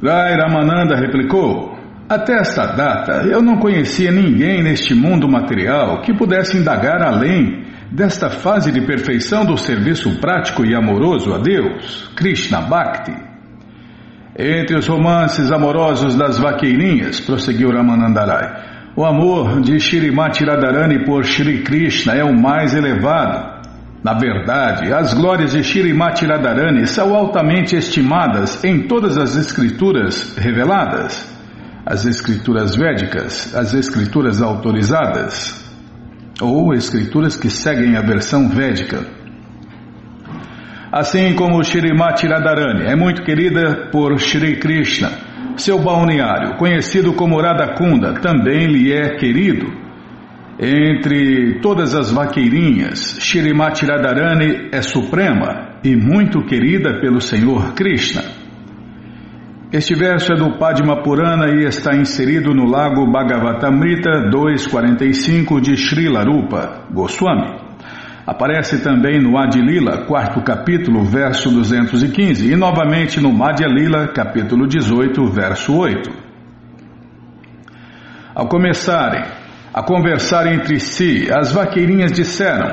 Rai Ramananda replicou: Até esta data eu não conhecia ninguém neste mundo material que pudesse indagar além desta fase de perfeição do serviço prático e amoroso a Deus, Krishna Bhakti. Entre os romances amorosos das vaqueirinhas, prosseguiu Ramanandarai, o amor de Shrimati Radharani por Shri Krishna é o mais elevado. Na verdade, as glórias de Shrimati Radharani são altamente estimadas em todas as escrituras reveladas, as escrituras védicas, as escrituras autorizadas, ou escrituras que seguem a versão védica. Assim como Shrimati Radharani é muito querida por Shri Krishna, seu balneário, conhecido como Radhakunda, também lhe é querido. Entre todas as vaqueirinhas, Shrimati Radharani é suprema e muito querida pelo Senhor Krishna. Este verso é do Padma Purana e está inserido no lago Bhagavatamrita 2.45 de Srila Rupa Goswami. Aparece também no Adilila, quarto capítulo, verso 215, e novamente no Madhya Lila, capítulo 18, verso 8. Ao começarem a conversar entre si, as vaqueirinhas disseram: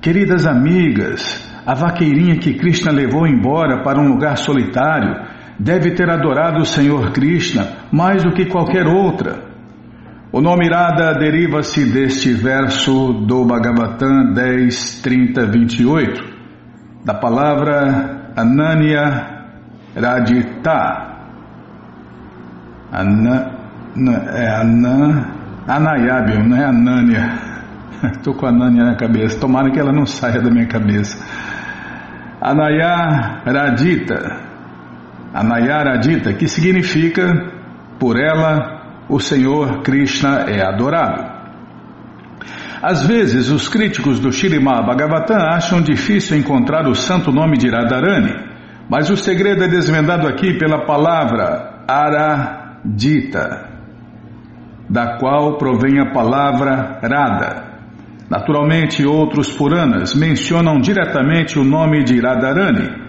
Queridas amigas, a vaqueirinha que Krishna levou embora para um lugar solitário deve ter adorado o Senhor Krishna mais do que qualquer outra. O nome Irada deriva-se deste verso do Bhagavatam 10, 30, 28, da palavra Ananya Radita. Ana, é Anan, Anayábio, não é Ananya. Estou com a Ananya na cabeça, tomara que ela não saia da minha cabeça. Anaya Radita, Anaya Radita, que significa por ela o Senhor Krishna é adorado. Às vezes, os críticos do Shirimá Bhagavatam acham difícil encontrar o santo nome de Radharani, mas o segredo é desvendado aqui pela palavra Aradita, da qual provém a palavra Radha. Naturalmente, outros Puranas mencionam diretamente o nome de Radharani,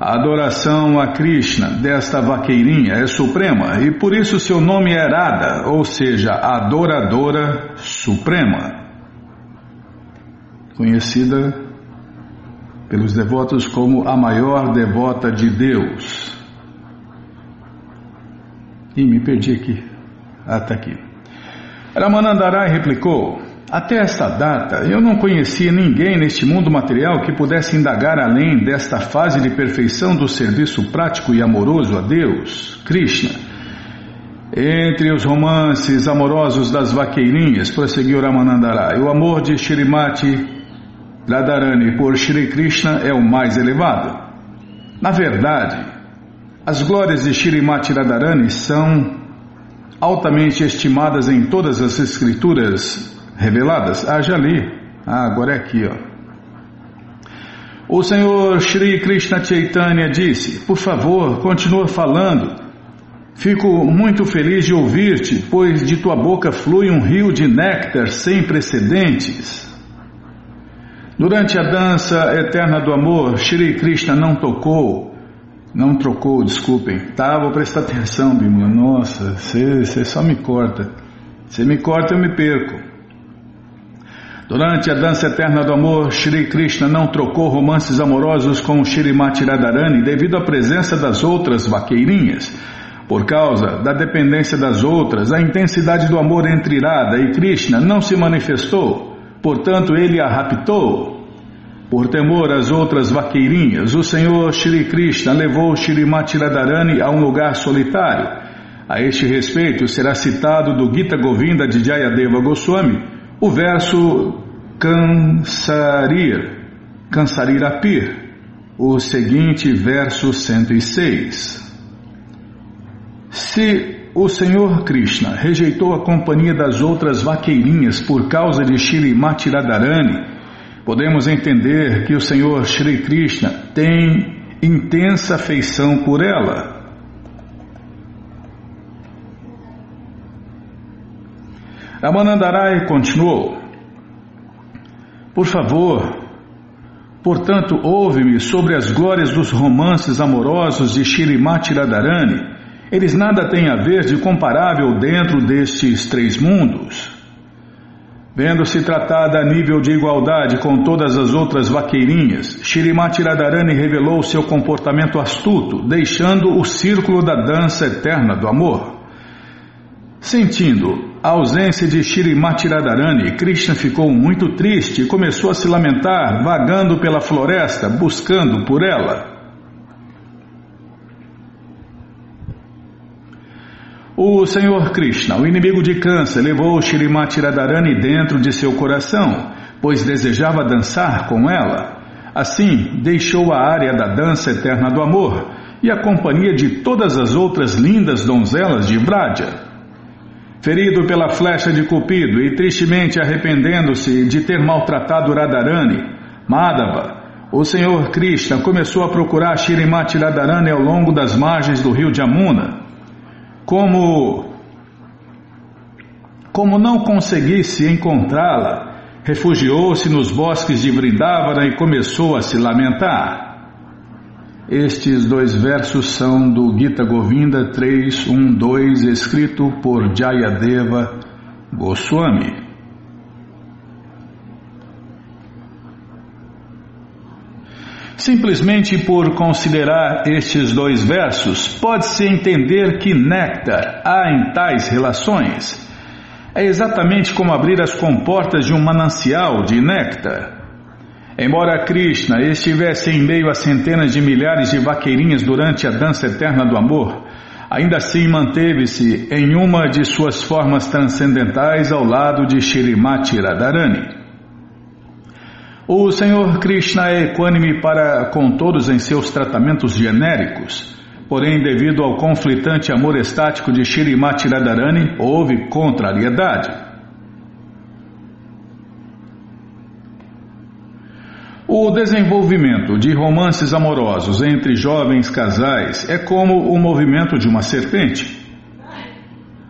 a adoração a Krishna desta vaqueirinha é suprema e por isso seu nome é Radha, ou seja, adoradora suprema. Conhecida pelos devotos como a maior devota de Deus. E me perdi aqui. Tá aqui. Ramanandarai replicou: até esta data, eu não conhecia ninguém neste mundo material que pudesse indagar além desta fase de perfeição do serviço prático e amoroso a Deus, Krishna. Entre os romances amorosos das vaqueirinhas, prosseguiu Ramanandarai, o amor de Shrimati Radharani por Shri Krishna é o mais elevado. Na verdade, as glórias de Shrimati Radharani são altamente estimadas em todas as escrituras reveladas? Ah, já li. Ah, agora é aqui, ó. O Senhor Shri Krishna Chaitanya disse: Por favor, continua falando. Fico muito feliz de ouvir-te, pois de tua boca flui um rio de néctar sem precedentes. Durante a dança eterna do amor, Shri Krishna não tocou, não trocou, desculpem. Tá, vou prestar atenção, Bimala. Nossa, você só me corta. Você me corta, eu me perco. Durante a dança eterna do amor, Shri Krishna não trocou romances amorosos com Shrimati Radharani devido à presença das outras vaqueirinhas. Por causa da dependência das outras, a intensidade do amor entre Radha e Krishna não se manifestou, portanto ele a raptou. Por temor às outras vaqueirinhas, o Senhor Shri Krishna levou Shrimati Radharani a um lugar solitário. A este respeito será citado do Gita Govinda de Jayadeva Goswami o verso Cansarir, Cansarirapir, o seguinte verso 106. Se o Senhor Krishna rejeitou a companhia das outras vaqueirinhas por causa de Shrimati Radharani, podemos entender que o Senhor Shri Krishna tem intensa afeição por ela. Ramanandarai continuou: Por favor, portanto, ouve-me sobre as glórias dos romances amorosos de Shirimati Radharani Eles nada têm a ver de comparável dentro destes três mundos. Vendo-se tratada a nível de igualdade com todas as outras vaqueirinhas, Shirimati Radharani revelou seu comportamento astuto, deixando o círculo da dança eterna do amor. Sentindo a ausência de Shirimati Radharani, Krishna ficou muito triste e começou a se lamentar, vagando pela floresta, buscando por ela. O Senhor Krishna, o inimigo de câncer, levou Shrimati Radharani dentro de seu coração, pois desejava dançar com ela. Assim, deixou a área da dança eterna do amor e a companhia de todas as outras lindas donzelas de Vraja. Ferido pela flecha de Cupido e tristemente arrependendo-se de ter maltratado Radharani, Madhava, o Senhor Krishna começou a procurar Shrimati Radharani ao longo das margens do rio Jamuna como como não conseguisse encontrá-la, refugiou-se nos bosques de Vrindavana e começou a se lamentar. Estes dois versos são do Gita Govinda 3.1.2, escrito por Jayadeva Goswami. Simplesmente por considerar estes dois versos, pode-se entender que néctar há em tais relações. É exatamente como abrir as comportas de um manancial de néctar. Embora Krishna estivesse em meio a centenas de milhares de vaqueirinhas durante a dança eterna do amor, ainda assim manteve-se em uma de suas formas transcendentais ao lado de Shrimati Radharani. O Senhor Krishna é equânime para com todos em seus tratamentos genéricos, porém, devido ao conflitante amor estático de Shrimati Radharani, houve contrariedade. O desenvolvimento de romances amorosos entre jovens casais é como o movimento de uma serpente.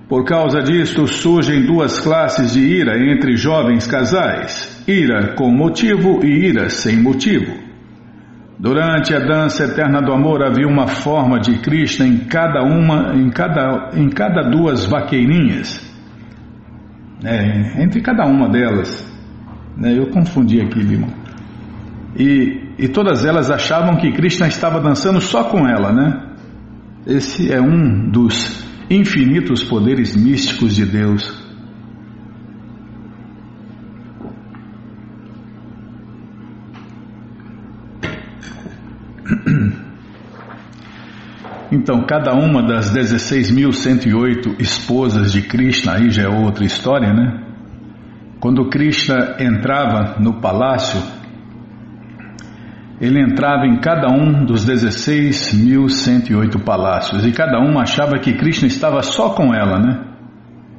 Por causa disto, surgem duas classes de ira entre jovens casais: ira com motivo e ira sem motivo. Durante a dança eterna do amor havia uma forma de Krishna em cada uma, em cada, em cada duas vaqueirinhas. É, entre cada uma delas. Né, eu confundi aqui, Lima. E, e todas elas achavam que Krishna estava dançando só com ela, né? Esse é um dos infinitos poderes místicos de Deus. Então, cada uma das 16.108 esposas de Krishna, aí já é outra história, né? Quando Krishna entrava no palácio, ele entrava em cada um dos 16.108 palácios e cada uma achava que Krishna estava só com ela, né?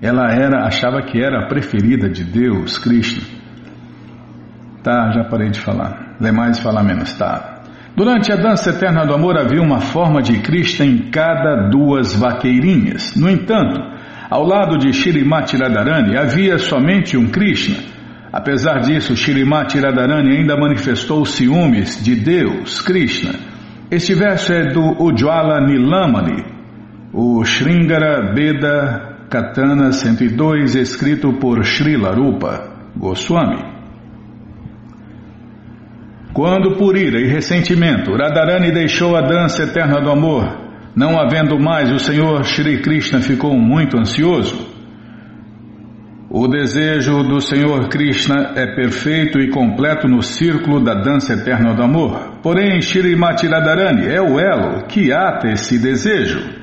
Ela era, achava que era a preferida de Deus, Krishna. Tá, já parei de falar. Lê mais e fala menos, tá. Durante a dança eterna do amor havia uma forma de Krishna em cada duas vaqueirinhas. No entanto, ao lado de Shirimati Radharani havia somente um Krishna Apesar disso, Shirimati Radharani ainda manifestou ciúmes de Deus, Krishna. Este verso é do Ujjwala Nilamani, o Sringara Beda Katana 102, escrito por Srila Rupa Goswami. Quando por ira e ressentimento Radharani deixou a dança eterna do amor, não havendo mais o Senhor Shri Krishna ficou muito ansioso. O desejo do Senhor Krishna é perfeito e completo no círculo da dança eterna do amor. Porém, Shrimati Radharani é o elo que ata esse desejo.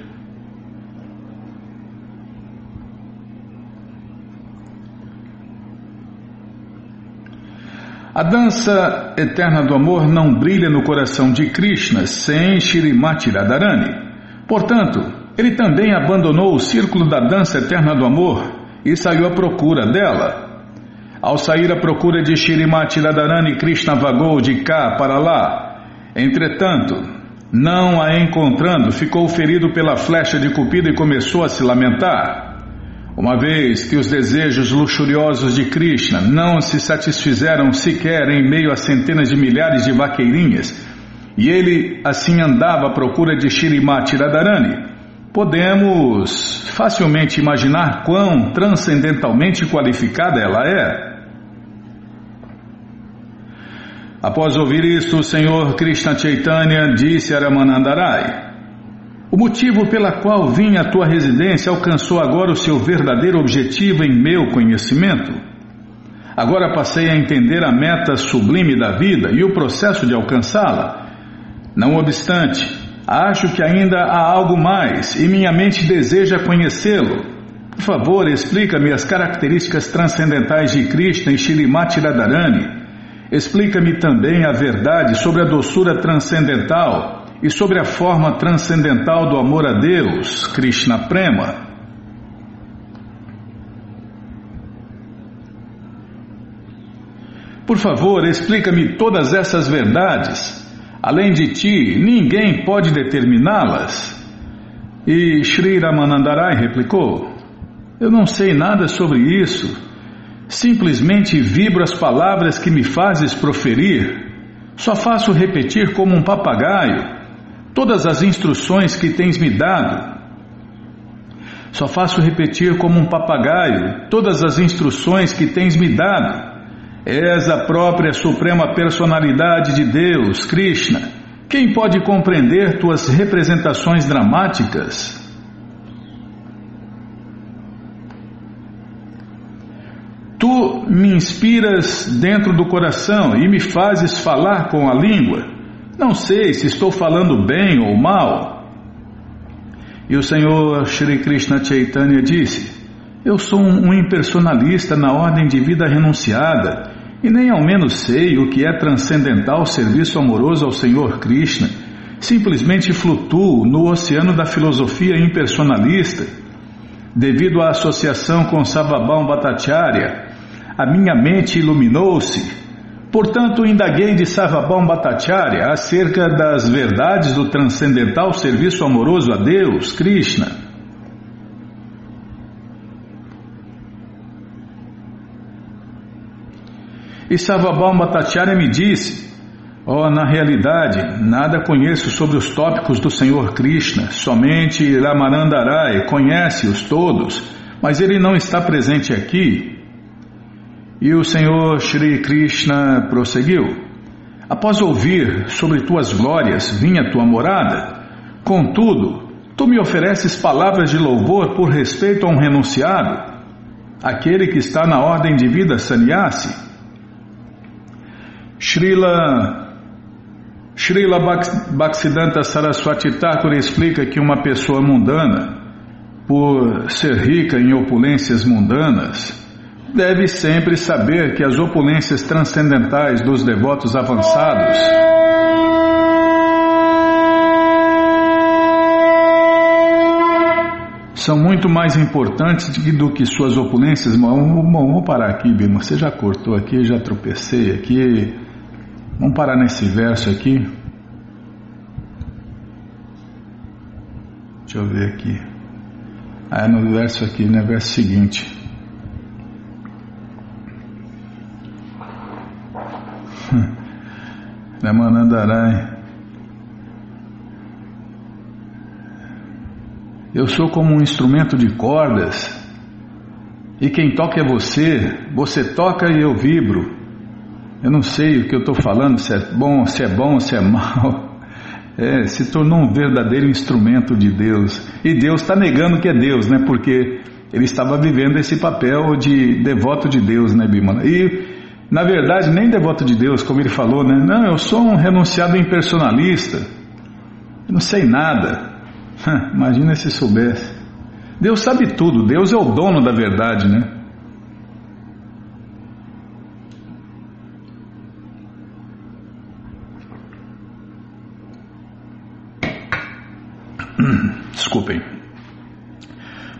A dança eterna do amor não brilha no coração de Krishna sem Shrimati Radharani. Portanto, ele também abandonou o círculo da dança eterna do amor e saiu à procura dela. Ao sair à procura de Shirimati Radharani, Krishna vagou de cá para lá. Entretanto, não a encontrando, ficou ferido pela flecha de Cupido e começou a se lamentar. Uma vez que os desejos luxuriosos de Krishna não se satisfizeram sequer em meio a centenas de milhares de vaqueirinhas, e ele assim andava à procura de Shirimati Radharani, podemos facilmente imaginar quão transcendentalmente qualificada ela é. Após ouvir isto, o Senhor Krishna Chaitanya disse a Ramanandarai: O motivo pela qual vim à tua residência alcançou agora o seu verdadeiro objetivo em meu conhecimento. Agora passei a entender a meta sublime da vida e o processo de alcançá-la. Não obstante, acho que ainda há algo mais e minha mente deseja conhecê-lo. Por favor, explica-me as características transcendentais de Krishna e Shrimati Radharani. Explica-me também a verdade sobre a doçura transcendental e sobre a forma transcendental do amor a Deus, Krishna Prema. Por favor, explica-me todas essas verdades. Além de ti, ninguém pode determiná-las. E Sri Ramanandarai replicou: Eu não sei nada sobre isso. Simplesmente vibro as palavras que me fazes proferir. Só faço repetir como um papagaio todas as instruções que tens me dado. Só faço repetir como um papagaio todas as instruções que tens me dado. És a própria Suprema Personalidade de Deus, Krishna. Quem pode compreender tuas representações dramáticas? Tu me inspiras dentro do coração e me fazes falar com a língua. Não sei se estou falando bem ou mal. E o Senhor Shri Krishna Chaitanya disse: Eu sou um impersonalista na ordem de vida renunciada e nem ao menos sei o que é transcendental serviço amoroso ao Senhor Krishna. Simplesmente flutuo no oceano da filosofia impersonalista. Devido à associação com Savabam Bhattacharya, a minha mente iluminou-se. Portanto, indaguei de Savabam Bhattacharya acerca das verdades do transcendental serviço amoroso a Deus, Krishna. E Savabam Bhattacharya me disse: Oh, na realidade, nada conheço sobre os tópicos do Senhor Krishna, somente Ramarandarai conhece-os todos, mas ele não está presente aqui. E o Senhor Shri Krishna prosseguiu: Após ouvir sobre tuas glórias, à tua morada. Contudo, tu me ofereces palavras de louvor por respeito a um renunciado, aquele que está na ordem de vida sannyasi. Srila, Srila Bhaktisiddhanta Saraswati Thakur explica que uma pessoa mundana, por ser rica em opulências mundanas, deve sempre saber que as opulências transcendentais dos devotos avançados são muito mais importantes do que suas opulências. Vamos, vamos parar aqui, Bima. Você já cortou aqui, já tropecei aqui. Vamos parar nesse verso aqui. Deixa eu ver aqui. Ah, é no verso aqui, né? Verso seguinte. Ramanandarai. Eu sou como um instrumento de cordas, e quem toca é você, você toca e eu vibro. Eu não sei o que eu estou falando, se é bom, se é bom, se é mal. É, se tornou um verdadeiro instrumento de Deus. E Deus está negando que é Deus, né? Porque ele estava vivendo esse papel de devoto de Deus, né, Bimana? E, na verdade, nem devoto de Deus, como ele falou, né? Não, eu sou um renunciado impersonalista. Eu não sei nada. Imagina se soubesse. Deus sabe tudo, Deus é o dono da verdade, né? Desculpem.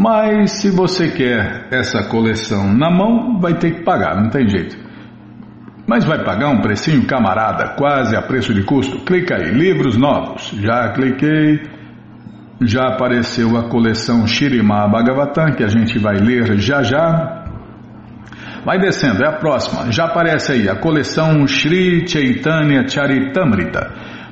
Mas se você quer essa coleção na mão, vai ter que pagar, não tem jeito. Mas vai pagar um precinho camarada, quase a preço de custo? Clica aí, livros novos. Já cliquei. Já apareceu a coleção Shirima Bhagavatam, que a gente vai ler já já. Vai descendo, é a próxima. Já aparece aí a coleção Sri Chaitanya Charitamrita.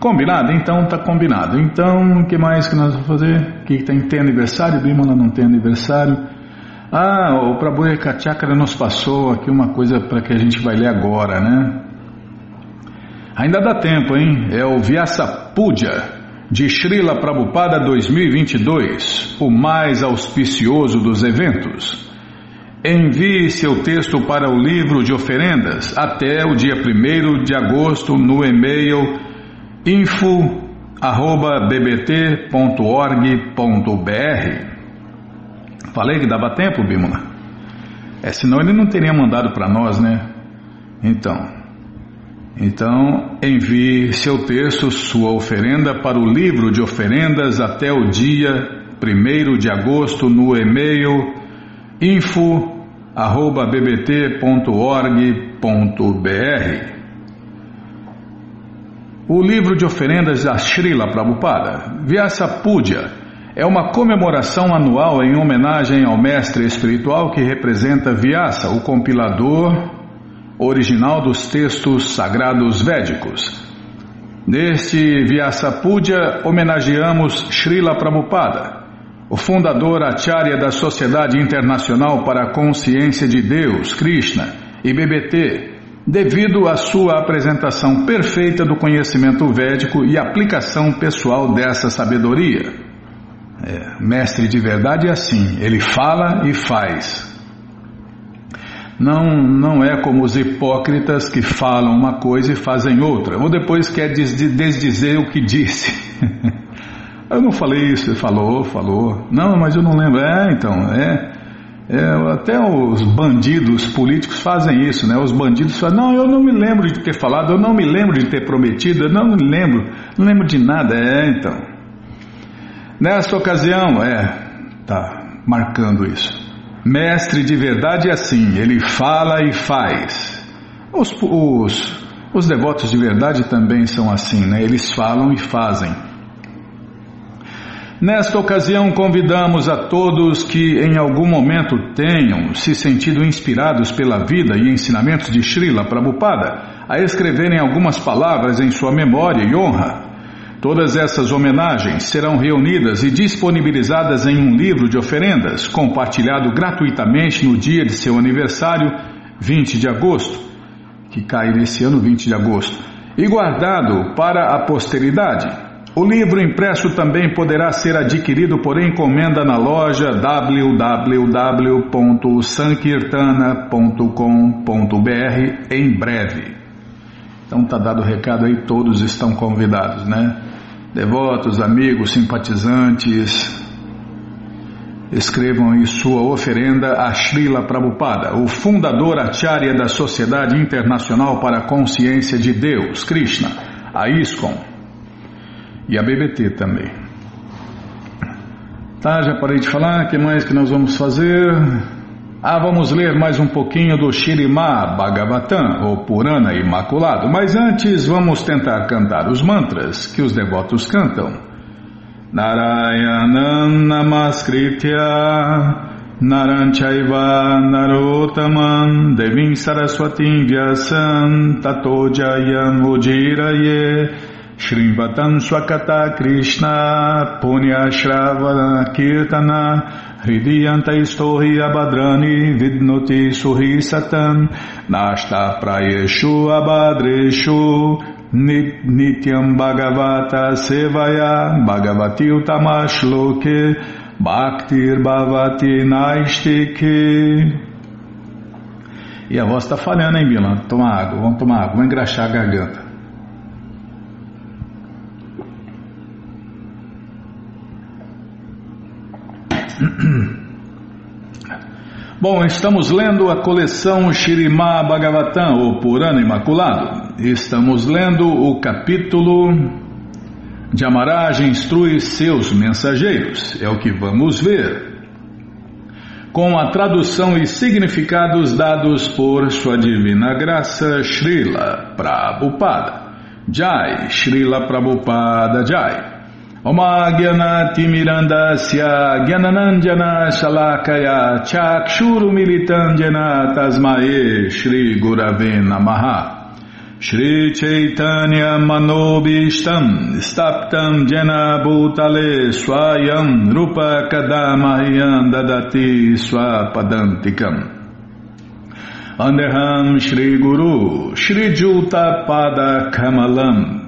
Combinado? Então tá combinado. Então, o que mais que nós vamos fazer? Que tem, tem aniversário? Bimala não tem aniversário. Ah, o Prabhu Kachakra nos passou aqui uma coisa para que a gente vai ler agora, né? Ainda dá tempo, hein? É o Vyasa Puja de Srila Prabhupada 2022, o mais auspicioso dos eventos. Envie seu texto para o livro de oferendas até o dia 1 de agosto no e-mail info@bbt.org.br. Falei que dava tempo, Bimala? É, senão ele não teria mandado para nós, né? Então, então envie seu texto, sua oferenda para o livro de oferendas até o dia 1 de agosto no e-mail info@bbt.org.br. O livro de oferendas da Srila Prabhupada, Vyasa Puja, é uma comemoração anual em homenagem ao mestre espiritual que representa Vyasa, o compilador original dos textos sagrados védicos. Neste Vyasa Puja homenageamos Srila Prabhupada, o fundador Acharya da Sociedade Internacional para a Consciência de Deus, Krishna, e BBT, devido à sua apresentação perfeita do conhecimento védico e aplicação pessoal dessa sabedoria. É, mestre de verdade é assim, ele fala e faz. Não, não é como os hipócritas que falam uma coisa e fazem outra, ou depois quer desdizer o que disse. Eu não falei isso, ele falou, falou. Não, mas eu não lembro. É, então, é, é, até os bandidos políticos fazem isso, né? Os bandidos falam, não, eu não me lembro de ter falado, eu não me lembro de ter prometido, eu não me lembro, não lembro de nada. É, então. Nesta ocasião, é, tá marcando isso. Mestre de verdade é assim, ele fala e faz. Os, os, os devotos de verdade também são assim, né? Eles falam e fazem. Nesta ocasião, convidamos a todos que em algum momento tenham se sentido inspirados pela vida e ensinamentos de Srila Prabhupada a escreverem algumas palavras em sua memória e honra. Todas essas homenagens serão reunidas e disponibilizadas em um livro de oferendas, compartilhado gratuitamente no dia de seu aniversário, 20 de agosto, que cai nesse ano 20 de agosto, e guardado para a posteridade. O livro impresso também poderá ser adquirido por encomenda na loja www.sankirtana.com.br em breve. Então tá dado o recado aí, todos estão convidados, né? Devotos, amigos, simpatizantes, escrevam aí sua oferenda a Srila Prabhupada, o fundador acharya da Sociedade Internacional para a Consciência de Deus, Krishna, a ISKCON e a BBT também. Tá, já parei de falar, o que mais que nós vamos fazer? Ah, vamos ler mais um pouquinho do Shirimá Bhagavatam, ou Purana Imaculado, mas antes vamos tentar cantar os mantras que os devotos cantam. Narayanam Namaskritya Naranchaiva Narotaman Devim Saraswatim Vyasam Tato Jayam Ujiraye Shrivatam Swakata Krishna Punya Shravana Kirtana Hridiyanta Istohi Abadrani Vidnoti Suhi Satan Nashta Prayeshu Abadreshu Nityam Bhagavata Sevaya Bhagavati Utamash Loke Bhaktir Bhavati Naistike. E a voz está falhando, hein, Bila? Toma água, vamos tomar água, vamos engraxar a garganta. Bom, estamos lendo a coleção Shirimá Bhagavatam, ou Purana Imaculado. Estamos lendo o capítulo de Amaraj instrui seus mensageiros. É o que vamos ver. Com a tradução e significados dados por Sua Divina Graça Srila Prabhupada. Jai, Srila Prabhupada Jai. Omagyanatimirandasya Gyananandjana Shalakaya Chakshuru Militandjana Tasmae Shri Gurave Namaha Shri Chaitanya Manobishtam Staptam Jena Bhutale Swayam Rupa Kadamahyam Dadati Swapadantikam. Andeham Shri Guru Shri Juta Pada Kamalam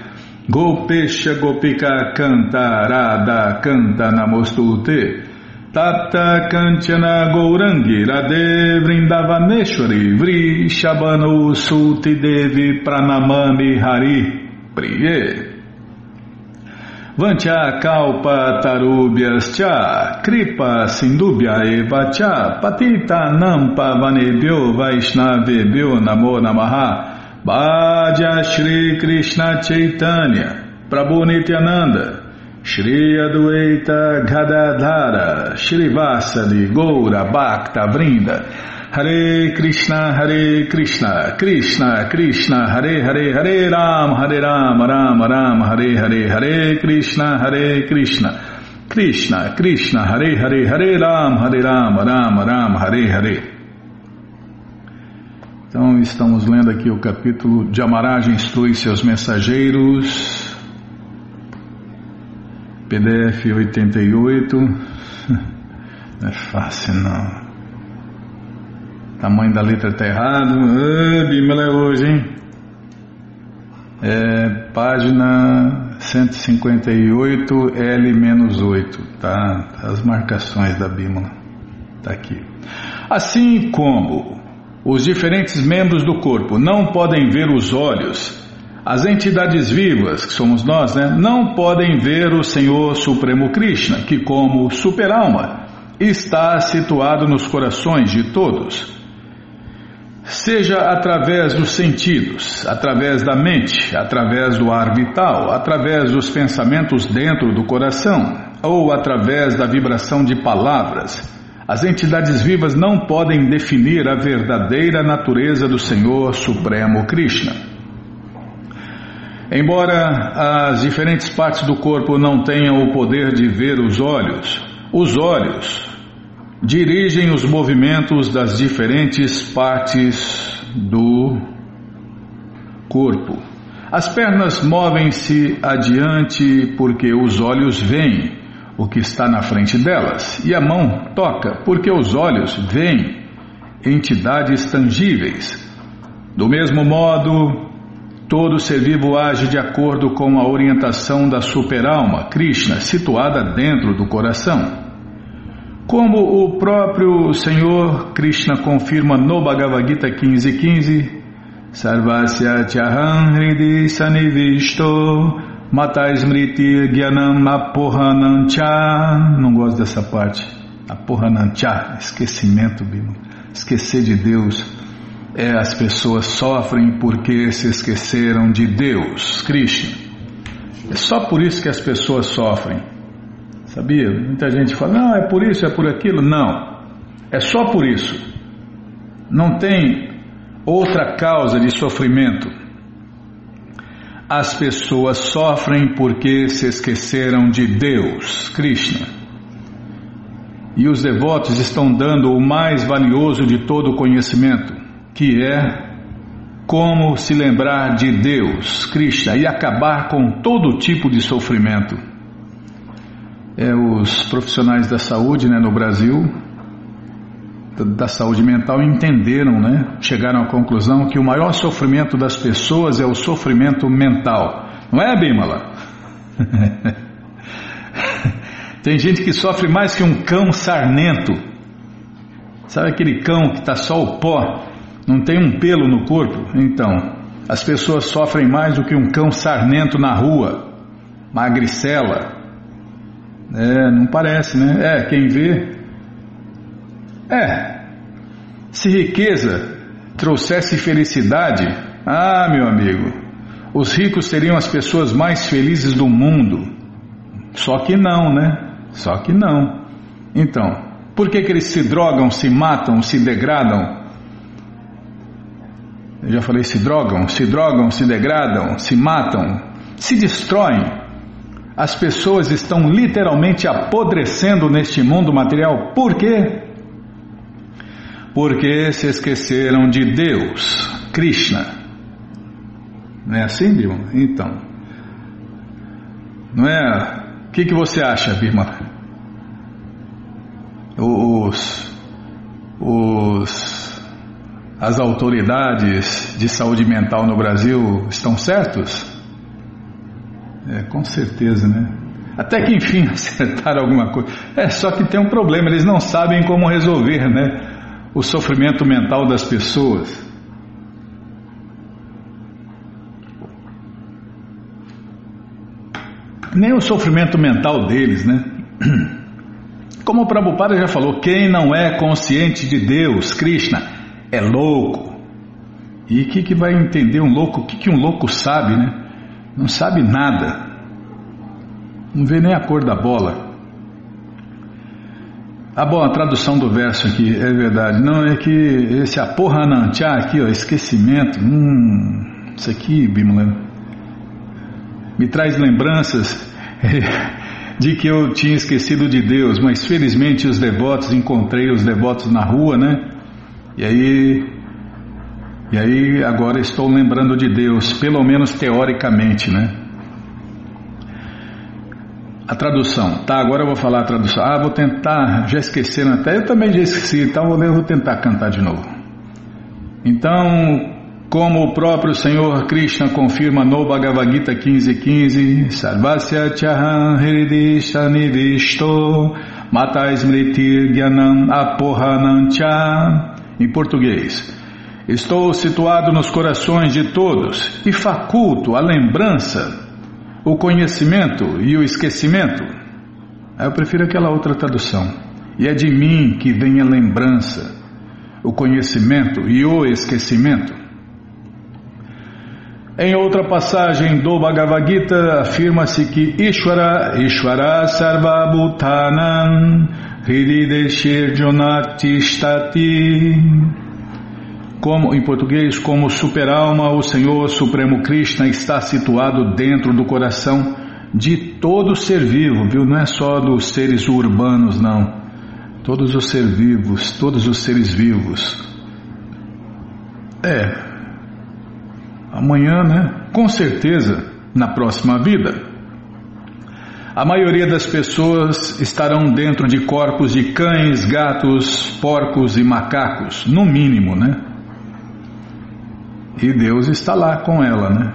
Gopesha Gopika Canta Radha Canta Namostute. Tapta Kanchana Gourangi Radhe Vrindavaneshwari Vri Shabano Suti Devi Pranamami Hari Priye. Vancha Kalpa Tarubhyas Cha Kripa Sindubhya Eva Cha Patita Nampa Vanebhyo Vaishnavebhyo Namo Namaha Bhaja Shri Krishna Chaitanya Prabhu Nityananda Shri Adueita Gadadhara Shri Vasali Goura Bhakta Vrinda. Hare Krishna Hare Krishna Krishna Krishna Hare Hare Hare Ram Hare Ram Ram Ram Hare Hare Hare Krishna Hare Krishna. Krishna Krishna Hare Hare Hare Ram Hare Ram Ram Ram Hare Hare então, estamos lendo aqui o capítulo de Amaraj instrui seus mensageiros, PDF 88. Não é fácil, não. Tamanho da letra está errado. Ah, é hoje, hein? É, página 158, L-8, tá? As marcações da Bíblia. Tá aqui. Assim como os diferentes membros do corpo não podem ver os olhos. As entidades vivas, que somos nós, né, não podem ver o Senhor Supremo Krishna, que, como superalma, está situado nos corações de todos. Seja através dos sentidos, através da mente, através do ar vital, através dos pensamentos dentro do coração, ou através da vibração de palavras, as entidades vivas não podem definir a verdadeira natureza do Senhor Supremo Krishna. Embora as diferentes partes do corpo não tenham o poder de ver os olhos, os olhos dirigem os movimentos das diferentes partes do corpo. As pernas movem-se adiante porque os olhos veem o que está na frente delas, e a mão toca, porque os olhos veem entidades tangíveis. Do mesmo modo, todo ser vivo age de acordo com a orientação da superalma, Krishna, situada dentro do coração. Como o próprio Senhor Krishna confirma no Bhagavad Gita 15.15, 15, Sarvasya Chaham Hridi Sanivisto Mata Smriti Gyanam Apohanancha. Não gosto dessa parte. Apohanancha, esquecimento, Bima. Esquecer de Deus. É, as pessoas sofrem porque se esqueceram de Deus, Krishna. É só por isso que as pessoas sofrem. Sabia? Muita gente fala, não, é por isso, é por aquilo. Não. É só por isso. Não tem outra causa de sofrimento. As pessoas sofrem porque se esqueceram de Deus, Krishna. e os devotos estão dando o mais valioso de todo o conhecimento, que é como se lembrar de Deus, Krishna, e acabar com todo tipo de sofrimento. É, os profissionais da saúde né, no Brasil, da saúde mental, entenderam, né, chegaram à conclusão que o maior sofrimento das pessoas é o sofrimento mental. Não é, Bimala? Tem gente que sofre mais que um cão sarnento. Sabe aquele cão que está só o pó, não tem um pelo no corpo? Então, as pessoas sofrem mais do que um cão sarnento na rua, magricela. É, não parece, né? É, quem vê. É, se riqueza trouxesse felicidade, ah, meu amigo, os ricos seriam as pessoas mais felizes do mundo. Só que não, né? Só que não. Então, por que, que eles se drogam, se matam, se degradam? Eu já falei, se drogam, se drogam, se degradam, se matam, se destroem. As pessoas estão literalmente apodrecendo neste mundo material. Por quê? Porque se esqueceram de Deus, Krishna. Não é assim, Dilma? Então. Não é o que, que você acha, Birma? Os, os, as autoridades de saúde mental no Brasil estão certos? É, com certeza, né? Até que enfim acertaram alguma coisa. É, só que tem um problema, eles não sabem como resolver, né? O sofrimento mental das pessoas. nem o sofrimento mental deles, né? Como o Prabhupada já falou, quem não é consciente de Deus, Krishna, é louco. E o que, que vai entender um louco? O que, que um louco sabe, né? Não sabe nada. Não vê nem a cor da bola. Ah, bom, a tradução do verso aqui, é verdade. Não, é que esse aporranantia aqui, ó, esquecimento. Hum, isso aqui, Bimala, me traz lembranças de que eu tinha esquecido de Deus, mas felizmente os devotos, encontrei os devotos na rua, né? E aí, e aí agora estou lembrando de Deus, pelo menos teoricamente, né? A tradução, tá? Agora eu vou falar a tradução. Ah, vou tentar, já esqueceram até, eu também já esqueci, então vou tentar cantar de novo. Então, como o próprio Senhor Krishna confirma no Bhagavad Gita 15.15, Sarvasya Chaham Hridisha Nivishto Mata Smriti Gyanam Apohanancha Em português, estou situado nos corações de todos e faculto a lembrança, o conhecimento e o esquecimento. Eu prefiro aquela outra tradução. E é de mim que vem a lembrança, o conhecimento e o esquecimento. Em outra passagem do Bhagavad Gita, afirma-se que Ishvara, Ishvara Sarvabhutanam Hrideshirjonatistati como em português, como superalma, o Senhor Supremo Krishna está situado dentro do coração de todo ser vivo, viu? Não é só dos seres urbanos, não. Todos os seres vivos, todos os seres vivos. É, amanhã, né? Com certeza, na próxima vida. A maioria das pessoas estarão dentro de corpos de cães, gatos, porcos e macacos, no mínimo, né? E Deus está lá com ela, né?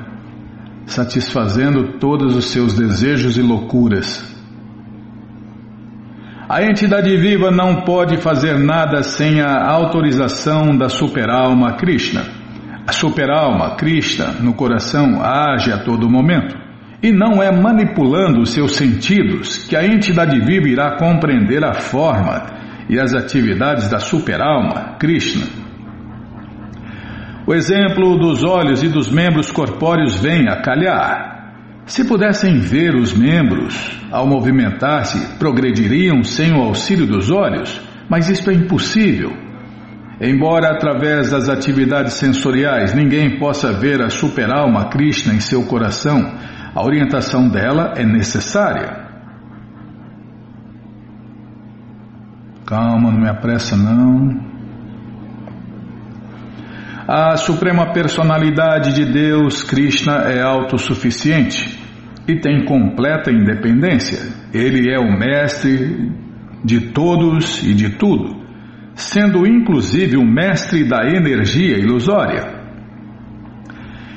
Satisfazendo todos os seus desejos e loucuras. A entidade viva não pode fazer nada sem a autorização da superalma Krishna. A superalma, Krishna, no coração age a todo momento. E não é manipulando os seus sentidos que a entidade viva irá compreender a forma e as atividades da superalma, Krishna. O exemplo dos olhos e dos membros corpóreos vem a calhar. Se pudessem ver os membros ao movimentar-se, progrediriam sem o auxílio dos olhos, mas isto é impossível Embora através das atividades sensoriais ninguém possa ver a superalma Krishna em seu coração, a orientação dela é necessária. Calma, não me apressa não. A Suprema Personalidade de Deus, Krishna, é autossuficiente e tem completa independência. Ele é o mestre de todos e de tudo, sendo inclusive o mestre da energia ilusória.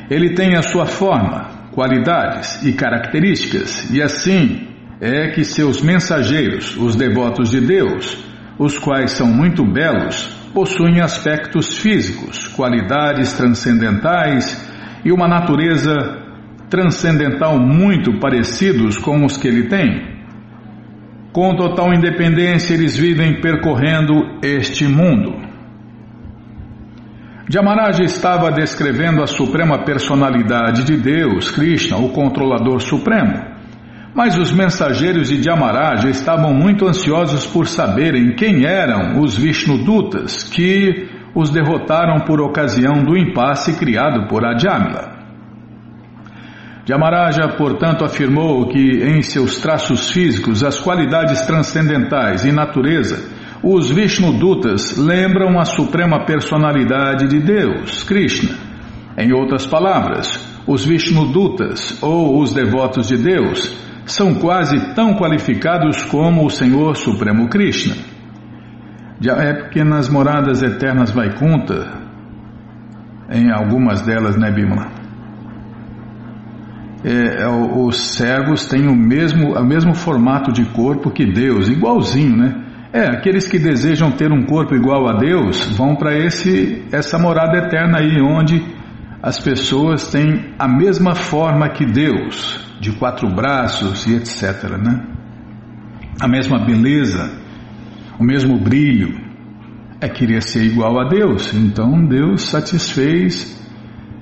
Ele tem a sua forma, qualidades e características, e assim é que seus mensageiros, os devotos de Deus, os quais são muito belos, possuem aspectos físicos, qualidades transcendentais e uma natureza transcendental muito parecidos com os que ele tem. Com total independência, eles vivem percorrendo este mundo. Jamaraj estava descrevendo a suprema personalidade de Deus, Krishna, o controlador supremo. Mas os mensageiros de Jamaraja estavam muito ansiosos por saberem quem eram os Vishnudutas que os derrotaram por ocasião do impasse criado por Adjamila. Jamaraja, portanto, afirmou que em seus traços físicos, as qualidades transcendentais e natureza, os Vishnudutas lembram a suprema personalidade de Deus, Krishna. Em outras palavras, os Vishnudutas, ou os devotos de Deus, são quase tão qualificados como o Senhor Supremo Krishna. É porque nas moradas eternas Vaikunta, em algumas delas, né, Bimala? É, é os servos têm o mesmo, o mesmo formato de corpo que Deus, igualzinho, né? É, aqueles que desejam ter um corpo igual a Deus vão para essa morada eterna aí, onde as pessoas têm a mesma forma que Deus, de quatro braços e etc. Né? A mesma beleza, o mesmo brilho. É querer ser igual a Deus. Então Deus satisfez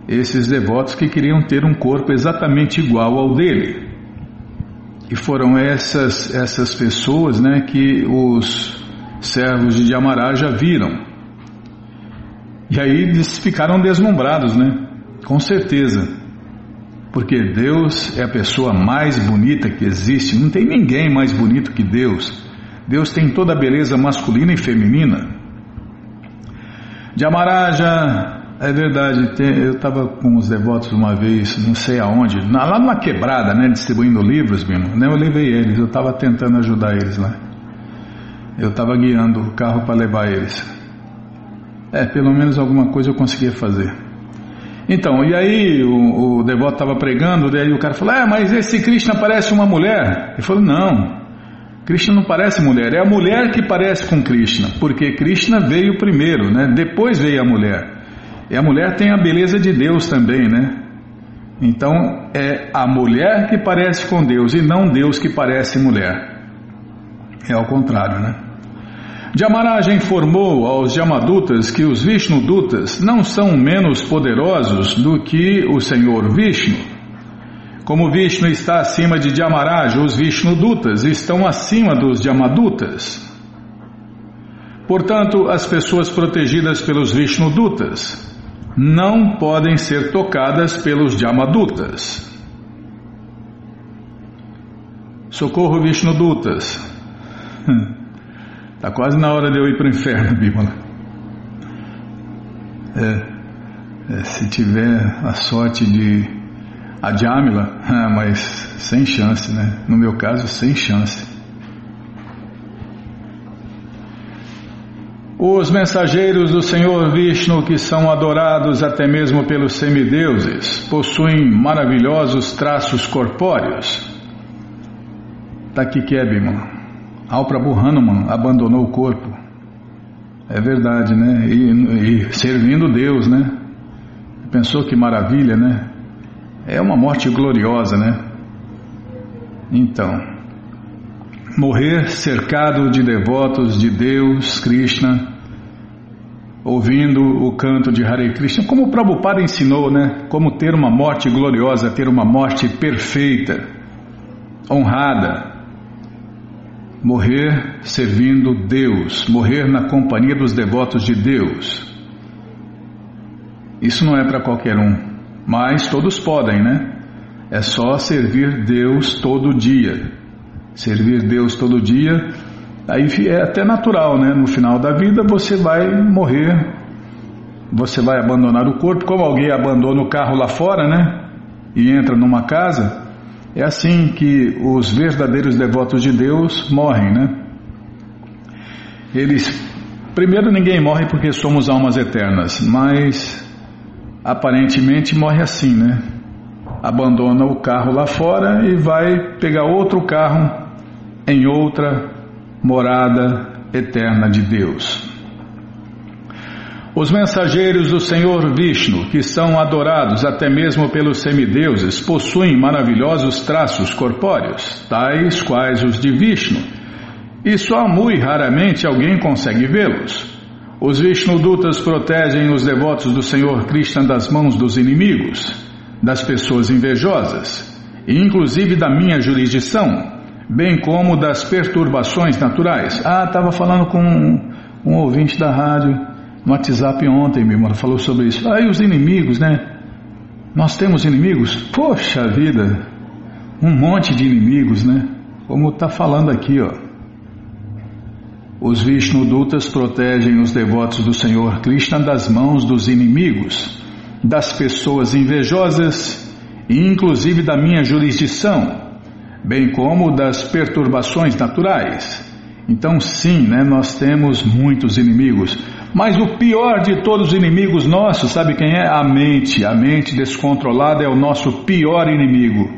esses devotos que queriam ter um corpo exatamente igual ao dele. E foram essas, essas pessoas né, que os servos de Yamaraja viram. E aí eles ficaram deslumbrados, né? Com certeza. Porque Deus é a pessoa mais bonita que existe, não tem ninguém mais bonito que Deus. Deus tem toda a beleza masculina e feminina. Jamaraja, é verdade, eu estava com os devotos uma vez, não sei aonde, lá numa quebrada, né, distribuindo livros, né, eu levei eles, eu estava tentando ajudar eles lá. Eu estava guiando o carro para levar eles. É, pelo menos alguma coisa eu conseguia fazer. Então, e aí o, o devoto estava pregando, daí o cara falou: Ah, mas esse Krishna parece uma mulher. Ele falou: Não, Krishna não parece mulher, é a mulher que parece com Krishna, porque Krishna veio primeiro, né? Depois veio a mulher. E a mulher tem a beleza de Deus também, né? Então é a mulher que parece com Deus e não Deus que parece mulher. É ao contrário, né? Jamaraja informou aos Yamadutas que os Vishnudutas não são menos poderosos do que o Senhor Vishnu. Como Vishnu está acima de Jamaraja, os Vishnudutas estão acima dos Yamadutas. Portanto, as pessoas protegidas pelos Vishnudutas não podem ser tocadas pelos Yamadutas. Socorro Vishnudutas. Está quase na hora de eu ir para o inferno, Bímola. É, é, se tiver a sorte de Adjamila, ah, mas sem chance, né? No meu caso, sem chance. Os mensageiros do Senhor Vishnu, que são adorados até mesmo pelos semideuses, possuem maravilhosos traços corpóreos. Está aqui que é, Bimala. Al Prabhu Hanuman abandonou o corpo. É verdade, né? E, e, servindo Deus, né? Pensou que maravilha, né? É uma morte gloriosa, né? Então, morrer cercado de devotos de Deus, Krishna, ouvindo o canto de Hare Krishna, como o Prabhupada ensinou, né? Como ter uma morte gloriosa, ter uma morte perfeita, honrada, morrer servindo Deus, morrer na companhia dos devotos de Deus. Isso não é para qualquer um, mas todos podem, né? É só servir Deus todo dia. Servir Deus todo dia Aí é até natural, né? No final da vida você vai morrer, você vai abandonar o corpo, como alguém abandona o carro lá fora, né? E entra numa casa. É assim que os verdadeiros devotos de Deus morrem, né? Eles, primeiro, ninguém morre porque somos almas eternas, mas aparentemente morre assim, né? Abandona o carro lá fora e vai pegar outro carro em outra morada eterna de Deus. Os mensageiros do Senhor Vishnu, que são adorados até mesmo pelos semideuses, possuem maravilhosos traços corpóreos, tais quais os de Vishnu, e só muito raramente alguém consegue vê-los. Os Vishnudutas protegem os devotos do Senhor Krishna das mãos dos inimigos, das pessoas invejosas, e inclusive da minha jurisdição, bem como das perturbações naturais. Ah, estava falando com um, um, ouvinte da rádio no WhatsApp ontem, meu irmão, falou sobre isso. Aí ah, os inimigos, né? Nós temos inimigos? Poxa vida, um monte de inimigos, né? Como está falando aqui, ó. Os Vishnudutas protegem os devotos do Senhor Krishna das mãos dos inimigos, das pessoas invejosas e inclusive da minha jurisdição, bem como das perturbações naturais. Então, sim, né, nós temos muitos inimigos, mas o pior de todos os inimigos nossos, sabe quem é? A mente. A mente descontrolada é o nosso pior inimigo.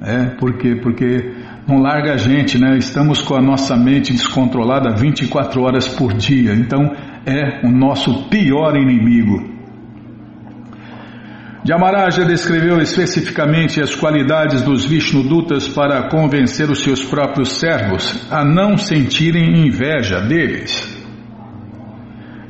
É, por quê? Porque não larga a gente, né? Estamos com a nossa mente descontrolada 24 horas por dia, então é o nosso pior inimigo. Yamaraja descreveu especificamente as qualidades dos Vishnudutas para convencer os seus próprios servos a não sentirem inveja deles.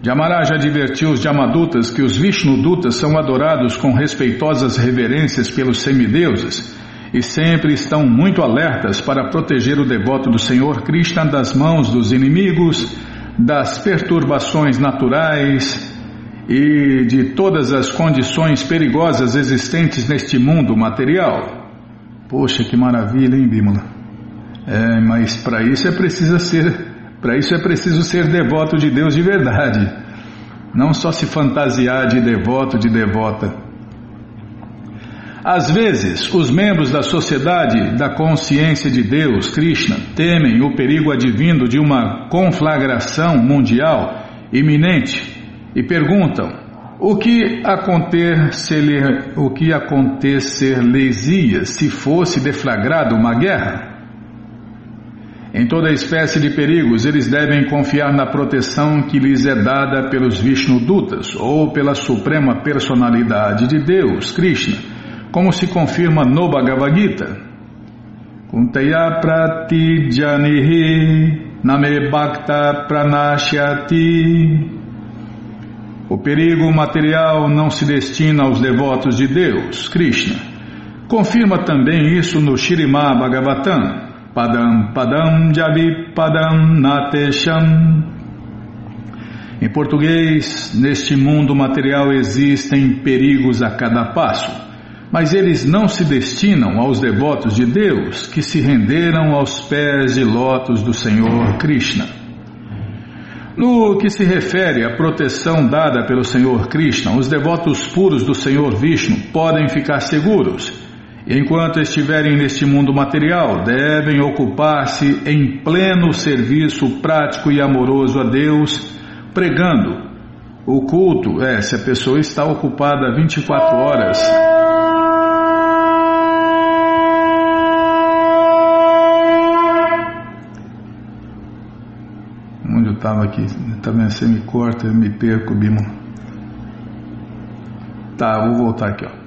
Yamaraja advertiu os Yamadutas que os Vishnudutas são adorados com respeitosas reverências pelos semideuses e sempre estão muito alertas para proteger o devoto do Senhor Krishna das mãos dos inimigos, das perturbações naturais, e de todas as condições perigosas existentes neste mundo material. Poxa, que maravilha, hein, Bímola? É, mas para isso é preciso ser, para isso é preciso ser devoto de Deus de verdade. Não só se fantasiar de devoto, de devota. Às vezes, os membros da sociedade da consciência de Deus, Krishna, temem o perigo advindo de uma conflagração mundial iminente e perguntam: o que acontecer, o que acontecer-lhes-ia se fosse deflagrada uma guerra? Em toda espécie de perigos, eles devem confiar na proteção que lhes é dada pelos Vishnudutas ou pela Suprema Personalidade de Deus, Krishna, como se confirma no Bhagavad Gita. Kuntaya pratijanihi name bhakta pranashyati o perigo material não se destina aos devotos de Deus, Krishna. Confirma também isso no Shirimá Bhagavatam, Padam Padam Jabi Padam Natesham. Em português, neste mundo material existem perigos a cada passo, mas eles não se destinam aos devotos de Deus que se renderam aos pés de lótus do Senhor Krishna. No que se refere à proteção dada pelo Senhor Krishna, os devotos puros do Senhor Vishnu podem ficar seguros. Enquanto estiverem neste mundo material, devem ocupar-se em pleno serviço prático e amoroso a Deus, pregando. O culto é se a pessoa está ocupada 24 horas estava aqui. Também você me corta, eu me perco, Bimo. Tá, vou voltar aqui, ó.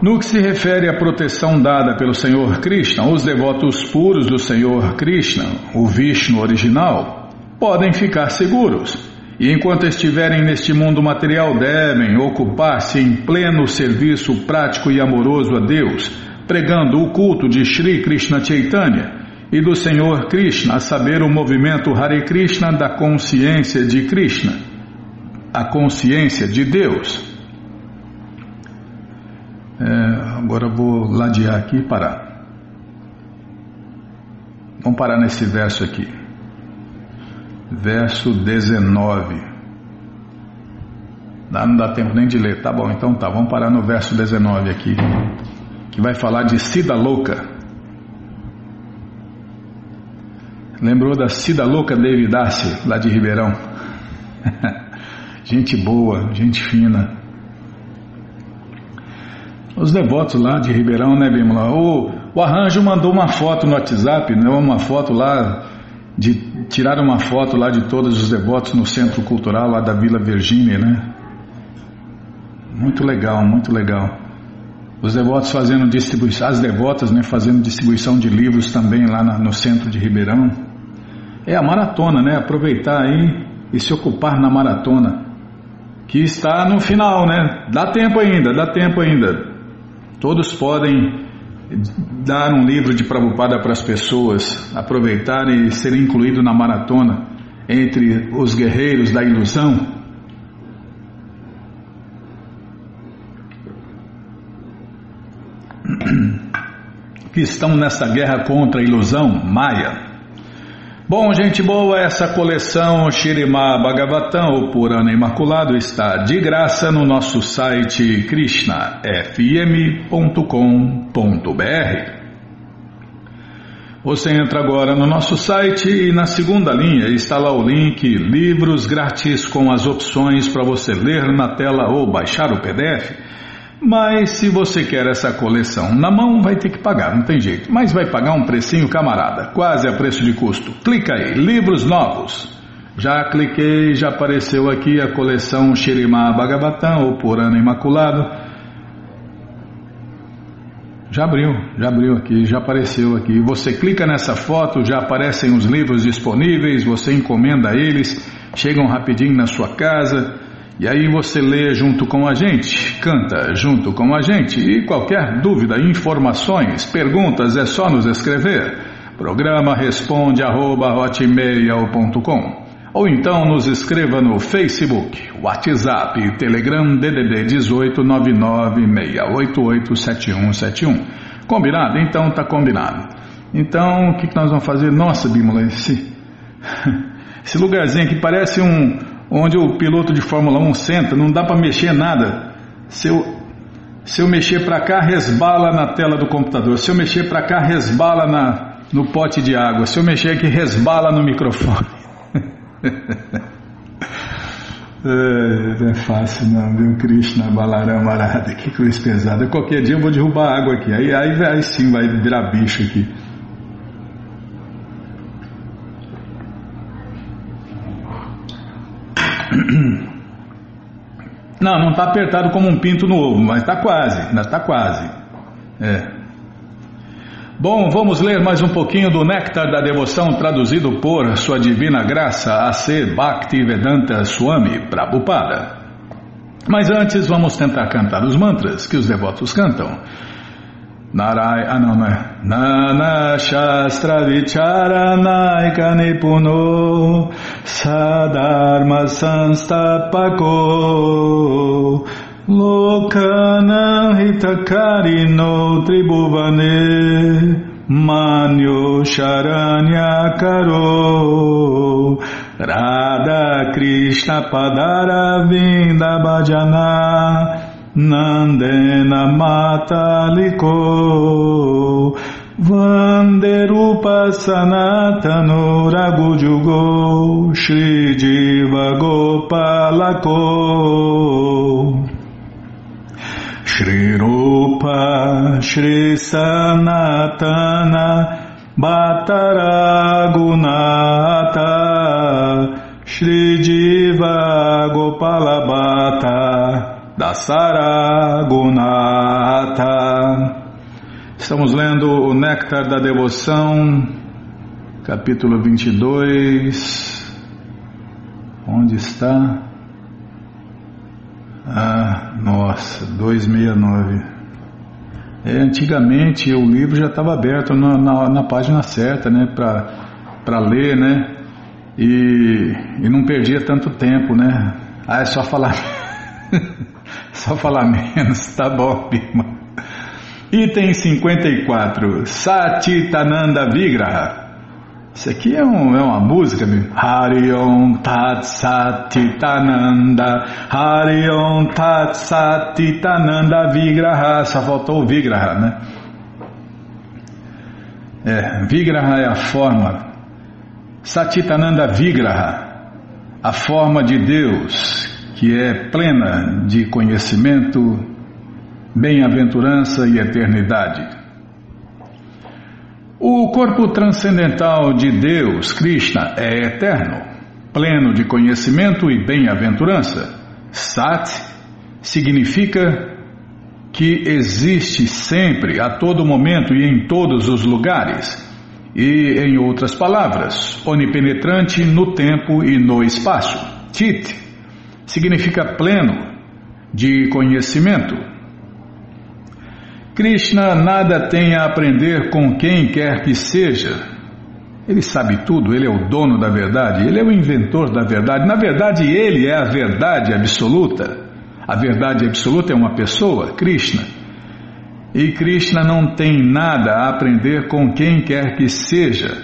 No que se refere à proteção dada pelo Senhor Krishna, os devotos puros do Senhor Krishna, o Vishnu original, podem ficar seguros. E enquanto estiverem neste mundo material, devem ocupar-se em pleno serviço prático e amoroso a Deus, pregando o culto de Sri Krishna Chaitanya e do Senhor Krishna, a saber, o movimento Hare Krishna da consciência de Krishna, a consciência de Deus. É, agora vou ladear aqui e parar. Vamos parar nesse verso aqui. Verso 19. Não dá tempo nem de ler. Tá bom, então tá. Vamos parar no verso 19 aqui. Que vai falar de Sida Louca. Lembrou da Cida Louca Devidace, lá de Ribeirão? gente boa, gente fina. Os devotos lá de Ribeirão, né, Bímola? O, o Arranjo mandou uma foto no WhatsApp, né, uma foto lá, de tiraram uma foto lá de todos os devotos no Centro Cultural lá da Vila Virgínia, né? Muito legal, muito legal. Os devotos fazendo distribuição, as devotas, né, fazendo distribuição de livros também lá na, no centro de Ribeirão. É a maratona, né? Aproveitar aí e se ocupar na maratona, que está no final, né? Dá tempo ainda, dá tempo ainda. Todos podem dar um livro de Prabhupada para as pessoas, aproveitar e ser incluído na maratona entre os guerreiros da ilusão. Que estão nessa guerra contra a ilusão, Maia. Bom, gente boa, essa coleção Shirima Bhagavatam, o Purana Imaculado, está de graça no nosso site krishnafm.com.br. Você entra agora no nosso site e na segunda linha está lá o link Livros Grátis com as opções para você ler na tela ou baixar o PDF. Mas se você quer essa coleção na mão, vai ter que pagar, não tem jeito. Mas vai pagar um precinho, camarada, quase a preço de custo. Clica aí, livros novos. Já cliquei, já apareceu aqui a coleção Shirimá Bhagavatam, ou Purana Imaculado. Já abriu, já abriu aqui, já apareceu aqui. Você clica nessa foto, já aparecem os livros disponíveis, você encomenda eles, chegam rapidinho na sua casa. E aí você lê junto com a gente, canta junto com a gente e qualquer dúvida, informações, perguntas é só nos escrever. Programa responde arroba, ou então nos escreva no Facebook, WhatsApp, Telegram DDD 18 996887171. Combinado? Então tá combinado. Então o que, que nós vamos fazer? Nossa, Bímola, esse, esse lugarzinho aqui parece um onde o piloto de Fórmula 1 senta, não dá para mexer nada. Se eu, se eu mexer para cá, resbala na tela do computador. Se eu mexer para cá, resbala na, no pote de água. Se eu mexer aqui, resbala no microfone. é, não é fácil não, viu? Krishna Balarama Arada, que cruz pesada. Qualquer dia eu vou derrubar água aqui. Aí, aí, aí sim vai virar bicho aqui. Não, não está apertado como um pinto no ovo, mas está quase, está quase. É. Bom, vamos ler mais um pouquinho do Néctar da Devoção traduzido por Sua Divina Graça A.C. Bhaktivedanta Swami Prabhupada. Mas antes vamos tentar cantar os mantras que os devotos cantam. Narai, ah não, não é. Nana Shastra Vicharanaika Nipuno Sadharma Sanstapako. Lokanam Hitakarino Tribhuvane. Manyo Karo. Radha Krishna Padara Vinda Bhajana Nandena Mataliko Vanderupa Sanatano Ragujugo Shri Jiva Gopalako. Shri Rupa Shri Sanatana Bhattaragunata Shri Jiva Gopalabhata da Saragunata. Estamos lendo o Néctar da Devoção, capítulo 22. Onde está? Ah, nossa, 269. É, antigamente o livro já estava aberto na, na, na, página certa, né, para ler, né, e, e não perdia tanto tempo, né. Ah, é só falar. Só falar menos, tá bom, Bima. Item 54. Satitananda Vigraha. Isso aqui é, um, é uma música, meu. Hariom Tat Satitananda, Hariom Tat Satitananda Vigraha. Só faltou o Vigraha, né? É, Vigraha é a forma. Satitananda Vigraha, a forma de Deus, que é plena de conhecimento, bem-aventurança e eternidade. O corpo transcendental de Deus, Krishna, é eterno, pleno de conhecimento e bem-aventurança. Sat significa que existe sempre, a todo momento e em todos os lugares. E, em outras palavras, onipenetrante no tempo e no espaço. Tit significa pleno de conhecimento Krishna nada tem a aprender com quem quer que seja. Ele sabe tudo, ele é o dono da verdade, ele é o inventor da verdade. Na verdade, ele é a verdade absoluta. A verdade absoluta é uma pessoa, Krishna. E Krishna não tem nada a aprender com quem quer que seja.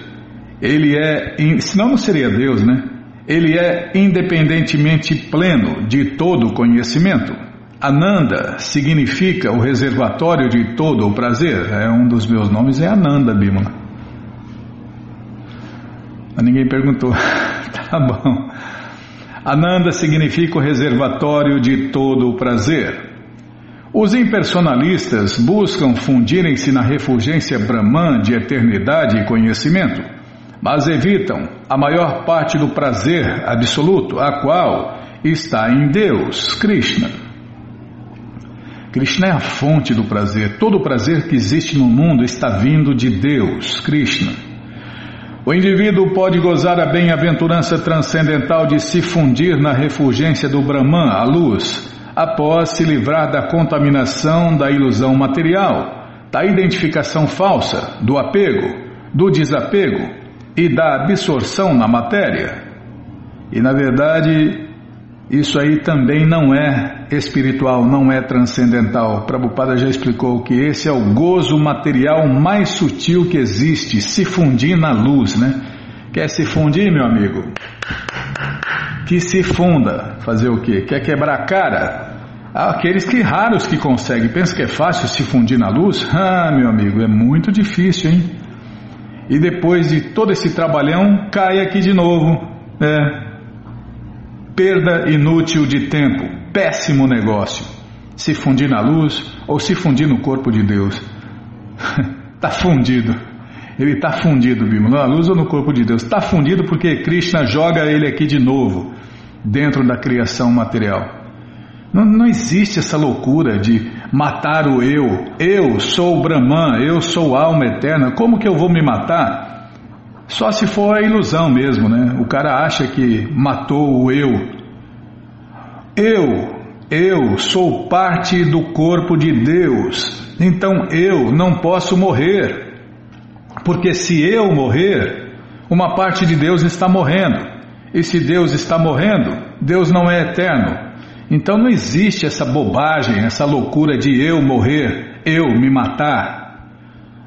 Ele é, senão não seria Deus, né? Ele é independentemente pleno de todo conhecimento. Ananda significa o reservatório de todo o prazer. É um dos meus nomes é Ananda Bimala. Ninguém perguntou. tá bom. Ananda significa o reservatório de todo o prazer. Os impersonalistas buscam fundirem-se na refulgência Brahman de eternidade e conhecimento, mas evitam a maior parte do prazer absoluto, a qual está em Deus, Krishna. Krishna é a fonte do prazer. Todo o prazer que existe no mundo está vindo de Deus, Krishna. O indivíduo pode gozar a bem-aventurança transcendental de se fundir na refulgência do Brahman, a luz, após se livrar da contaminação da ilusão material, da identificação falsa, do apego, do desapego e da absorção na matéria. E na verdade, isso aí também não é espiritual, não é transcendental. Prabhupada já explicou que esse é o gozo material mais sutil que existe, se fundir na luz, né? Quer se fundir, meu amigo? Que se funda. Fazer o quê? Quer quebrar a cara? Aqueles que raros que conseguem. Pensa que é fácil se fundir na luz? Ah, meu amigo, é muito difícil, hein? E depois de todo esse trabalhão, cai aqui de novo. É, Perda inútil de tempo, péssimo negócio. Se fundir na luz ou se fundir no corpo de Deus. Está fundido. Ele está fundido, Bima, na luz ou no corpo de Deus. Está fundido porque Krishna joga ele aqui de novo, dentro da criação material. Não, não, existe essa loucura de matar o eu. Eu sou Brahman, eu sou alma eterna. Como que eu vou me matar? Só se for a ilusão mesmo, né? O cara acha que matou o eu. Eu, eu sou parte do corpo de Deus, então eu não posso morrer. Porque se eu morrer, uma parte de Deus está morrendo. E se Deus está morrendo, Deus não é eterno. Então não existe essa bobagem, essa loucura de eu morrer, eu me matar.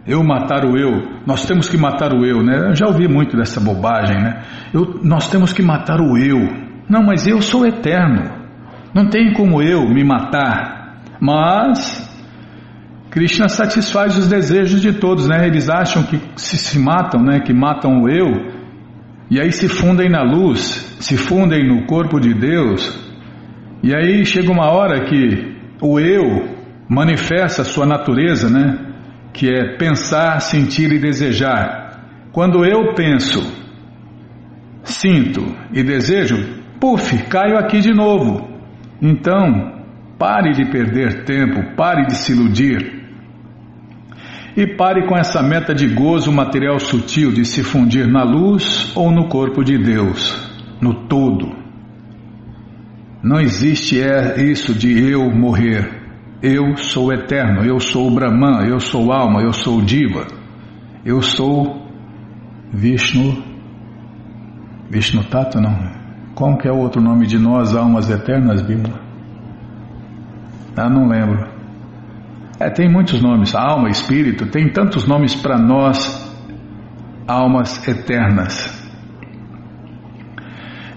Eu matar o eu, nós temos que matar o eu, né? Eu já ouvi muito dessa bobagem, né? Eu, nós temos que matar o eu. Não, mas eu sou eterno. Não tem como eu me matar. Mas Krishna satisfaz os desejos de todos, né? Eles acham que se, se matam, né? Que matam o eu e aí se fundem na luz, se fundem no corpo de Deus. E aí chega uma hora que o eu manifesta a sua natureza, né? que é pensar, sentir e desejar. Quando eu penso, sinto e desejo, puf, caio aqui de novo. Então, pare de perder tempo, pare de se iludir. E pare com essa meta de gozo material sutil de se fundir na luz ou no corpo de Deus, no todo. Não existe é isso de eu morrer. Eu sou eterno, eu sou Brahman, eu sou alma, eu sou Diva, eu sou Vishnu. Vishnu Tata, não? Qual que é o outro nome de nós, almas eternas, Bimala? Ah, não lembro. É, tem muitos nomes, alma, espírito, tem tantos nomes para nós almas eternas.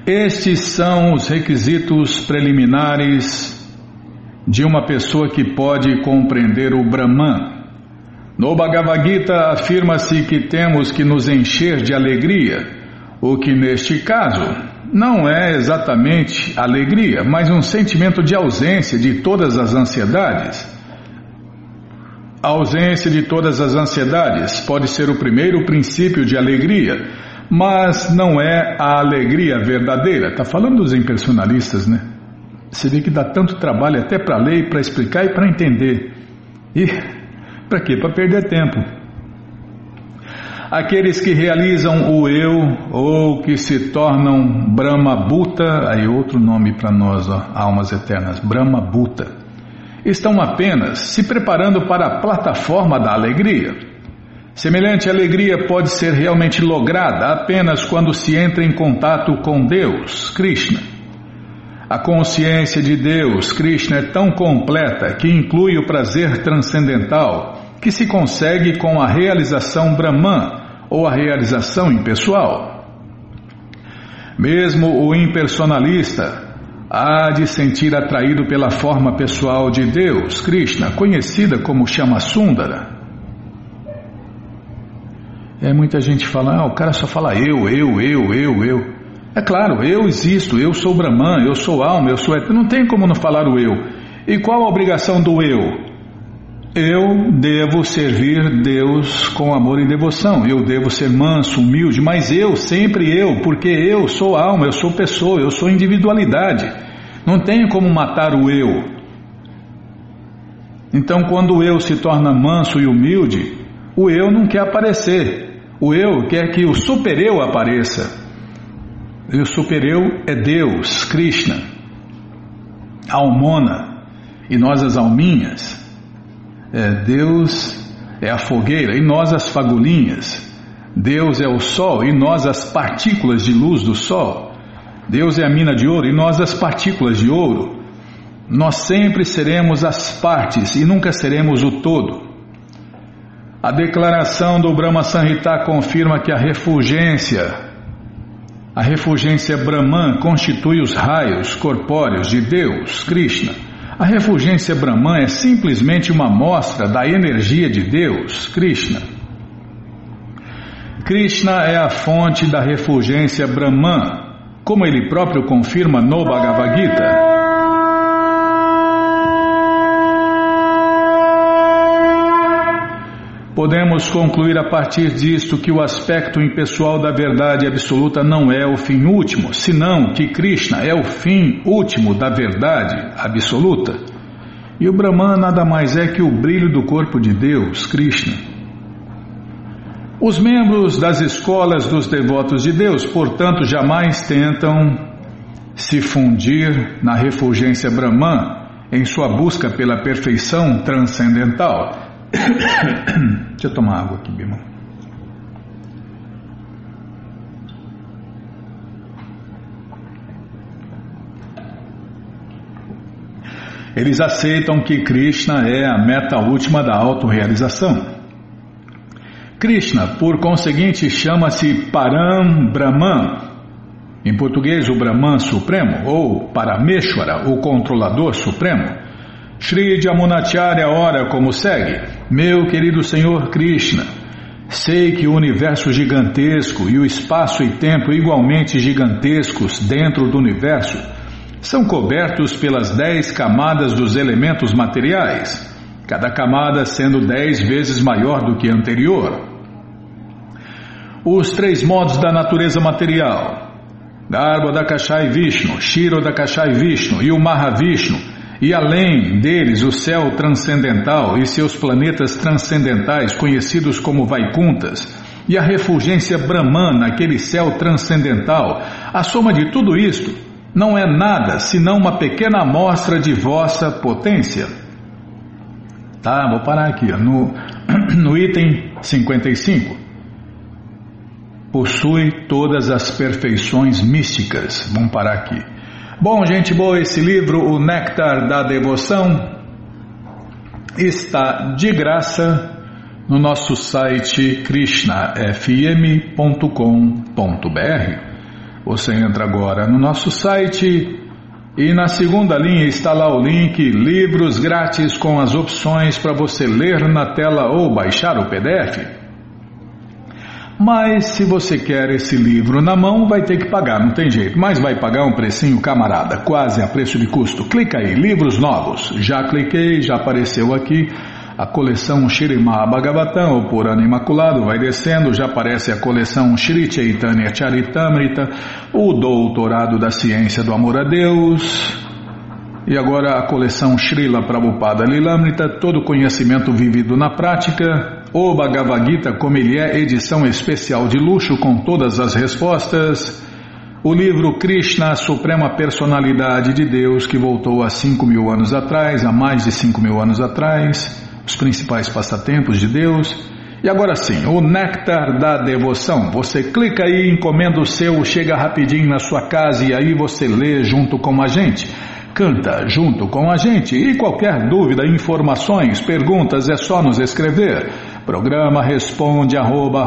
Estes são os requisitos preliminares de uma pessoa que pode compreender o Brahman. No Bhagavad Gita afirma-se que temos que nos encher de alegria, o que neste caso não é exatamente alegria, mas um sentimento de ausência de todas as ansiedades. A ausência de todas as ansiedades pode ser o primeiro princípio de alegria, mas não é a alegria verdadeira. Está falando dos impersonalistas, né? Você vê que dá tanto trabalho até para ler, para explicar e para entender. E para quê? Para perder tempo. Aqueles que realizam o eu ou que se tornam Brahma Bhuta, aí outro nome para nós, ó, almas eternas, Brahma Bhuta, estão apenas se preparando para a plataforma da alegria. Semelhante alegria pode ser realmente lograda apenas quando se entra em contato com Deus, Krishna. A consciência de Deus, Krishna, é tão completa que inclui o prazer transcendental que se consegue com a realização Brahman ou a realização impessoal. Mesmo o impersonalista há de sentir atraído pela forma pessoal de Deus, Krishna, conhecida como Chama Sundara. É muita gente fala, ah, o cara só fala eu, eu, eu, eu, eu. É claro, eu existo, eu sou Brahman, eu sou alma, eu sou. Não tem como não falar o eu. E qual a obrigação do eu? Eu devo servir Deus com amor e devoção. Eu devo ser manso, humilde, mas eu, sempre eu, porque eu sou alma, eu sou pessoa, eu sou individualidade. Não tenho como matar o eu. Então, quando o eu se torna manso e humilde, o eu não quer aparecer. O eu quer que o super-eu apareça. E o super-eu é Deus, Krishna, Almona, e nós as alminhas. É, Deus é a fogueira e nós as fagulhinhas. Deus é o sol e nós as partículas de luz do sol. Deus é a mina de ouro e nós as partículas de ouro. Nós sempre seremos as partes e nunca seremos o todo. A declaração do Brahma Sanhita confirma que a refulgência, a refulgência Brahman constitui os raios corpóreos de Deus, Krishna a refulgência Brahman é simplesmente uma mostra da energia de Deus, Krishna. Krishna é a fonte da refulgência Brahman, como ele próprio confirma no Bhagavad Gita. Podemos concluir a partir disto que o aspecto impessoal da verdade absoluta não é o fim último, senão que Krishna é o fim último da verdade absoluta. E o Brahman nada mais é que o brilho do corpo de Deus, Krishna. Os membros das escolas dos devotos de Deus, portanto, jamais tentam se fundir na refulgência Brahman em sua busca pela perfeição transcendental Deixa eu tomar água aqui, Bima. Eles aceitam que Krishna é a meta última da autorrealização. Krishna, por conseguinte, chama-se Param Brahman, em português o Brahman Supremo, ou Parameshwara, o Controlador Supremo. Shri Jamunacharya ora como segue: Meu querido Senhor Krishna, sei que o universo gigantesco e o espaço e tempo igualmente gigantescos dentro do universo são cobertos pelas dez camadas dos elementos materiais, cada camada sendo dez vezes maior do que a anterior. Os três modos da natureza material, Garbo da Kashai Vishnu, Shiro da Kashai Vishnu e o Mahavishnu, e além deles o céu transcendental e seus planetas transcendentais conhecidos como Vaikuntas, e a refulgência Brahman naquele céu transcendental, a soma de tudo isto não é nada senão uma pequena amostra de vossa potência. Tá, vou parar aqui, ó, no, no item 55. Possui todas as perfeições místicas. Vamos parar aqui. Bom, gente boa, esse livro, O Néctar da Devoção, está de graça no nosso site krishnafm.com.br. Você entra agora no nosso site e na segunda linha está lá o link Livros Grátis com as opções para você ler na tela ou baixar o PDF. Mas se você quer esse livro na mão, vai ter que pagar, não tem jeito. Mas vai pagar um precinho, camarada, quase a preço de custo. Clica aí, livros novos. Já cliquei, já apareceu aqui a coleção Shirimá Bhagavatam, o Purana Imaculado, vai descendo, já aparece a coleção Shri Chaitanya Charitamrita, o Doutorado da Ciência do Amor a Deus, e agora a coleção Srila Prabhupada Lilamrita, todo conhecimento vivido na prática, o Bhagavad Gita, como ele é, edição especial de luxo com todas as respostas, o livro Krishna, a Suprema Personalidade de Deus, que voltou há 5 mil anos atrás, há mais de 5 mil anos atrás, os principais passatempos de Deus. E agora sim, o néctar da devoção. Você clica aí, encomenda o seu, chega rapidinho na sua casa e aí você lê junto com a gente. Canta junto com a gente e qualquer dúvida, informações, perguntas é só nos escrever. Programa responde arroba,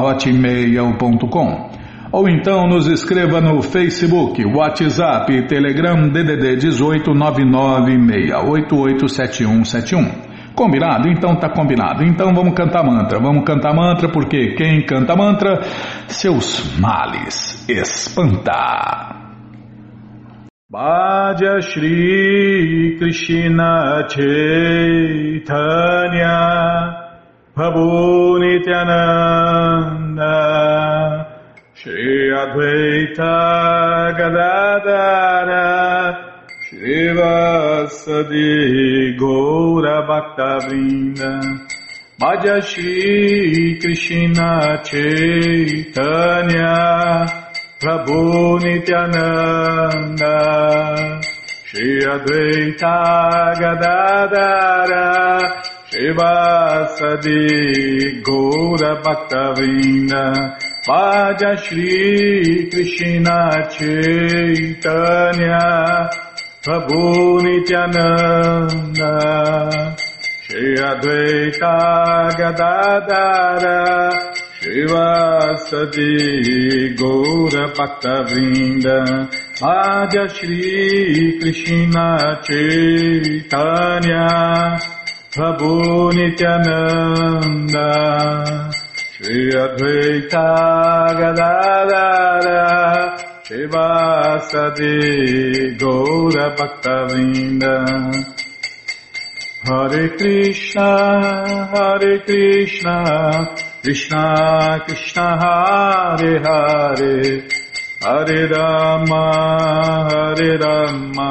ou então nos escreva no Facebook, WhatsApp, Telegram DDD 18 996887171. Combinado? Então tá combinado. Então vamos cantar mantra. Vamos cantar mantra porque quem canta mantra, seus males espanta. Bhaja Shri Krishna Chaitanya Prabhu Nityananda Shri Advaita Gadadara Srivasadi Gaura Bhaktavrinda Bhaja Shri Krishna Chaitanya Prabhu Nityananda Shri Advaita Gadadara Srivasadi Gaura Bhaktavrinda Bhaja Shri Krishna Chaitanya Prabhu Nityananda Shri Advaita Gadadara Shivasadi Gaura Bhakta Vrinda Madhya Shri Krishna Chaitanya Prabhu Nityananda. Shri Advaita Gadadara Shivasadi Gaura Bhaktavinda Hare Krishna, Hare Krishna, Krishna Krishna Hare Hare, Hare Rama, Hare Rama,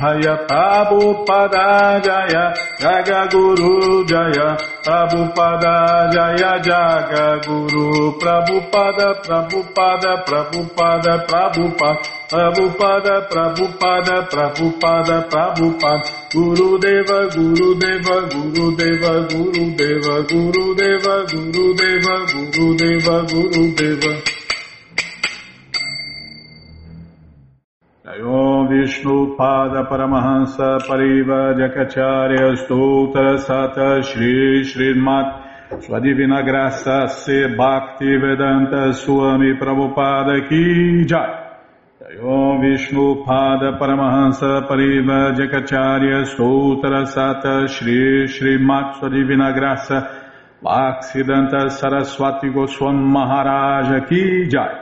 Jaya Prabhupada Jaya Jaga Guru Jaya Prabhupada Jaya Jaga Guru Prabhupada Prabhupada Prabhupada Prabhupada Prabhupada Prabhupada Prabhupada Prabhupada Guru Deva Guru Deva Guru Deva Guru Deva Guru Deva Guru Deva Guru Deva Guru Deva Vishnu Pada Paramahansa Pariva Jakacharya Stoutra Sata Shri Srimat. Sua Divina Graça Se Bhakti Vedanta Swami Prabhupada Ki Jai. Om Vishnu Pada Paramahansa Pariva Jakacharya Stoutra Sata Shri Srimat. Sua Divina Graça Bhaksidanta Saraswati Goswam Maharaja Ki Jai.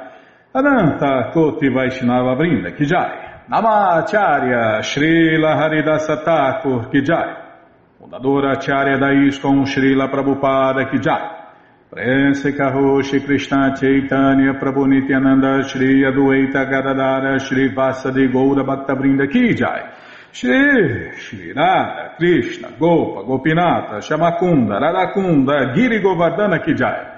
Ananta Koti Vaishnava Vrinda Ki Jai Namacharya Srila Haridasa Thakur Kijai, fundadora Acharya da Srila Prabhupada Kijai, Prense Karoshi Krishna Chaitanya Prabhu Nityananda Shri Adueta Gadadara Shri Vasadi Goura Bhaktavrinda Kijai, Shri Shri Radha Krishna Gopa Gopinata Shamakunda Radakunda Giri Govardhana Kijai,